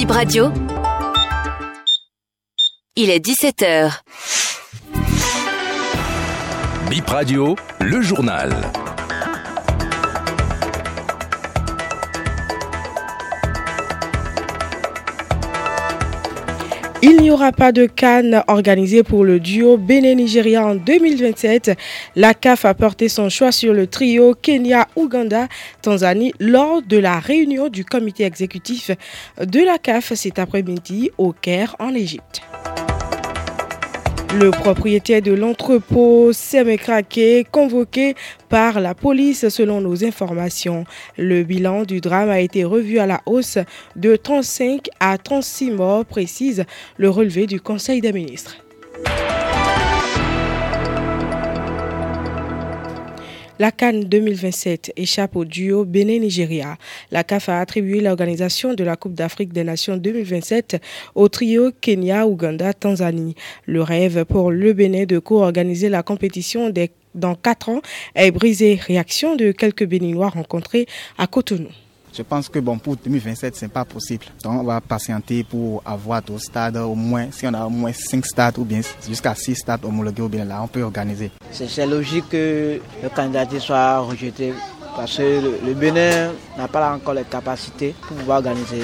Bip Radio. Il est 17h. Bip Radio, le journal. Il n'y aura pas de Cannes organisé pour le duo Bénin-Nigeria en 2027. La CAF a porté son choix sur le trio Kenya-Ouganda-Tanzanie lors de la réunion du comité exécutif de la CAF cet après-midi au Caire en Égypte. Le propriétaire de l'entrepôt s'est craqué, convoqué par la police selon nos informations. Le bilan du drame a été revu à la hausse de 35 à 36 morts, précise le relevé du Conseil des ministres. La Cannes 2027 échappe au duo Bénin-Nigeria. La CAF a attribué l'organisation de la Coupe d'Afrique des Nations 2027 au trio Kenya-Ouganda-Tanzanie. Le rêve pour le Bénin de co-organiser la compétition dans quatre ans est brisé. Réaction de quelques Béninois rencontrés à Cotonou. Je pense que bon, pour 2027, ce n'est pas possible. Donc, on va patienter pour avoir d'autres stades, au moins, si on a au moins 5 stades ou bien jusqu'à 6 stades homologués, ou bien là, on peut organiser. C'est logique que le candidat soit rejeté parce que le, Bénin n'a pas encore les capacités pour pouvoir organiser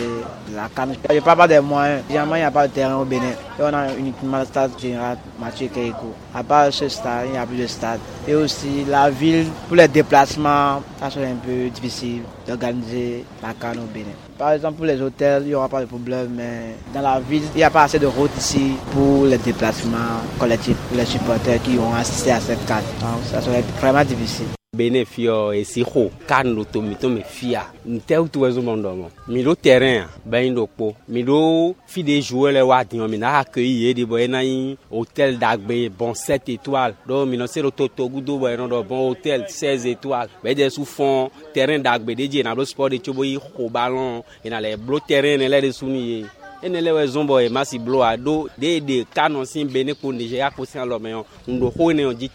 la canne. Il n'y a pas des moyens. Généralement, il n'y a pas de terrain au Bénin. On a uniquement le stade général Mathieu Keiko. À part ce stade, il n'y a plus de stade. Et aussi, la ville, pour les déplacements, ça serait un peu difficile d'organiser la canne au Bénin. Par exemple, pour les hôtels, il n'y aura pas de problème, mais dans la ville, il n'y a pas assez de routes ici pour les déplacements collectifs, pour les supporters qui ont assisté à cette canne. Donc, ça serait vraiment difficile. bene fio e siho kan lo me fia. Nte o tuwezo mondo mo mi lo terrain ba yin lo po. Mi lo fi de jouer le wa dion mi na accueilli e de boy e na yin hôtel d'agbe bon 7 étoiles. Do mi no se lo toto gudo boy e no do bon hôtel 16 étoiles. Be de sou fond terrain d'agbe de je e na lo sport de chobo yi ko ballon. E na le blo terrain ne le de sunu ye. Ene le wɔ zɔn bɔ ye masi blo a do. De de kanɔ si bene ko nege ya ko si alɔ mɛ yɔ ŋdo ho ne yɔ di.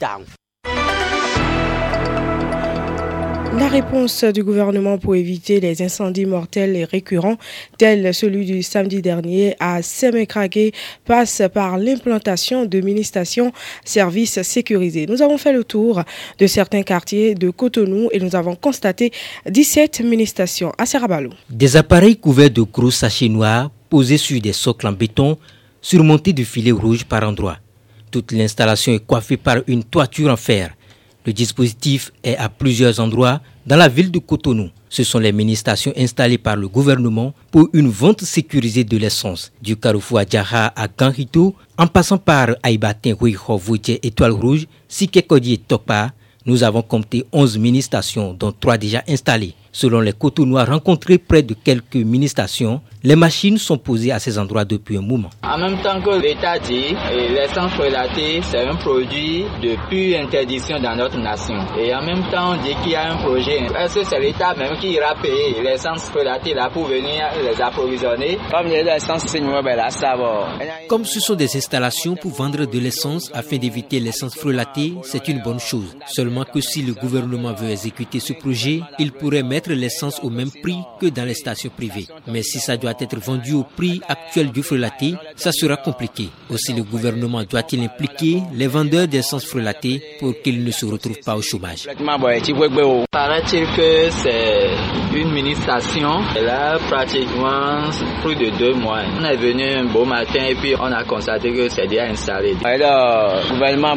La réponse du gouvernement pour éviter les incendies mortels et récurrents, tels celui du samedi dernier à Semekrake, passe par l'implantation de mini-stations services sécurisés. Nous avons fait le tour de certains quartiers de Cotonou et nous avons constaté 17 mini-stations à Serabalo. Des appareils couverts de gros sachets noirs posés sur des socles en béton, surmontés de filets rouges par endroits. Toute l'installation est coiffée par une toiture en fer le dispositif est à plusieurs endroits dans la ville de Cotonou. Ce sont les mini-stations installées par le gouvernement pour une vente sécurisée de l'essence. Du carrefour à à Ganrito, en passant par Aïbatin, Ruiho, Étoile Rouge, Sikekodi et Topa, nous avons compté 11 mini-stations, dont 3 déjà installées. Selon les Cotonnois rencontrés près de quelques mini-stations, les machines sont posées à ces endroits depuis un moment. En même temps que l'État dit, l'essence relatée, c'est un produit de pure interdiction dans notre nation. Et en même temps, on dit qu'il y a un projet. Est-ce que c'est l'État même qui ira payer l'essence relatée là pour venir les approvisionner? Comme ce sont des installations pour vendre de l'essence afin d'éviter l'essence frelatée, c'est une bonne chose. Seulement que si le gouvernement veut exécuter ce projet, il pourrait mettre l'essence au même prix que dans les stations privées. Mais si ça doit être vendu au prix actuel du frelaté, ça sera compliqué. Aussi, le gouvernement doit-il impliquer les vendeurs d'essence frelatée pour qu'ils ne se retrouvent pas au chômage. Paraît-il que c'est une mini-station. Elle a pratiquement plus de deux mois. On est venu un beau matin et puis on a constaté que c'est déjà installé. Le gouvernement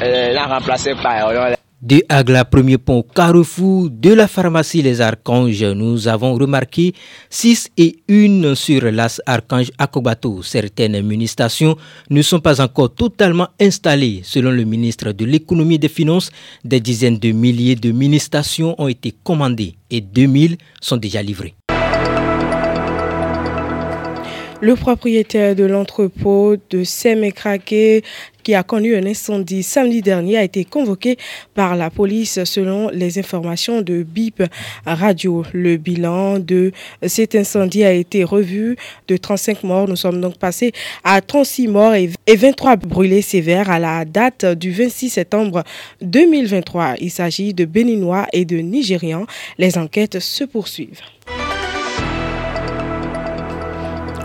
l'a remplacé par de Agla, premier pont carrefour de la pharmacie Les Archanges, nous avons remarqué 6 et 1 sur l'As Archange Akobato. Certaines mini-stations ne sont pas encore totalement installées. Selon le ministre de l'économie et des finances, des dizaines de milliers de mini-stations ont été commandées et 2000 sont déjà livrées. Le propriétaire de l'entrepôt de Semekrake qui a connu un incendie samedi dernier a été convoqué par la police selon les informations de BIP Radio. Le bilan de cet incendie a été revu de 35 morts. Nous sommes donc passés à 36 morts et 23 brûlés sévères à la date du 26 septembre 2023. Il s'agit de Béninois et de Nigérians. Les enquêtes se poursuivent.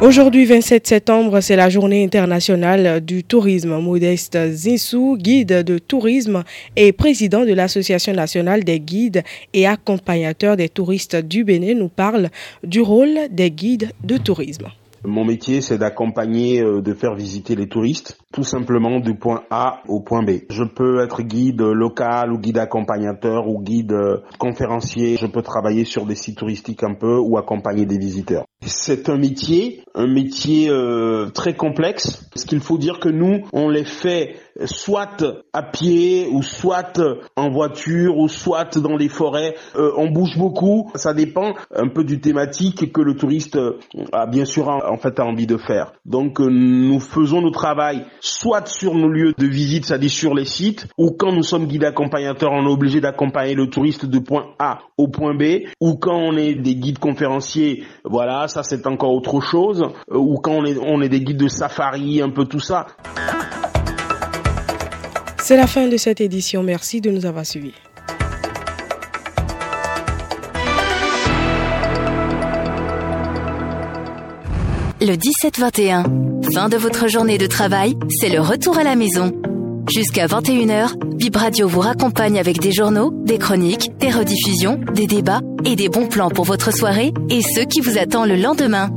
Aujourd'hui, 27 septembre, c'est la journée internationale du tourisme. Modeste Zinsou, guide de tourisme et président de l'Association nationale des guides et accompagnateurs des touristes du Bénin, nous parle du rôle des guides de tourisme. Mon métier, c'est d'accompagner, euh, de faire visiter les touristes, tout simplement du point A au point B. Je peux être guide local ou guide accompagnateur ou guide euh, conférencier. Je peux travailler sur des sites touristiques un peu ou accompagner des visiteurs. C'est un métier, un métier euh, très complexe. Ce qu'il faut dire que nous, on les fait soit à pied ou soit en voiture ou soit dans les forêts. Euh, on bouge beaucoup. Ça dépend un peu du thématique que le touriste a bien sûr en fait a envie de faire. Donc euh, nous faisons nos travail soit sur nos lieux de visite, c'est-à-dire sur les sites, ou quand nous sommes guides accompagnateurs, on est obligé d'accompagner le touriste de point A au point B, ou quand on est des guides conférenciers, voilà, ça c'est encore autre chose, euh, ou quand on est, on est des guides de safari, un peu tout ça. C'est la fin de cette édition. Merci de nous avoir suivis. Le 17-21, fin de votre journée de travail, c'est le retour à la maison. Jusqu'à 21h, Bib Radio vous raccompagne avec des journaux, des chroniques, des rediffusions, des débats et des bons plans pour votre soirée et ceux qui vous attendent le lendemain.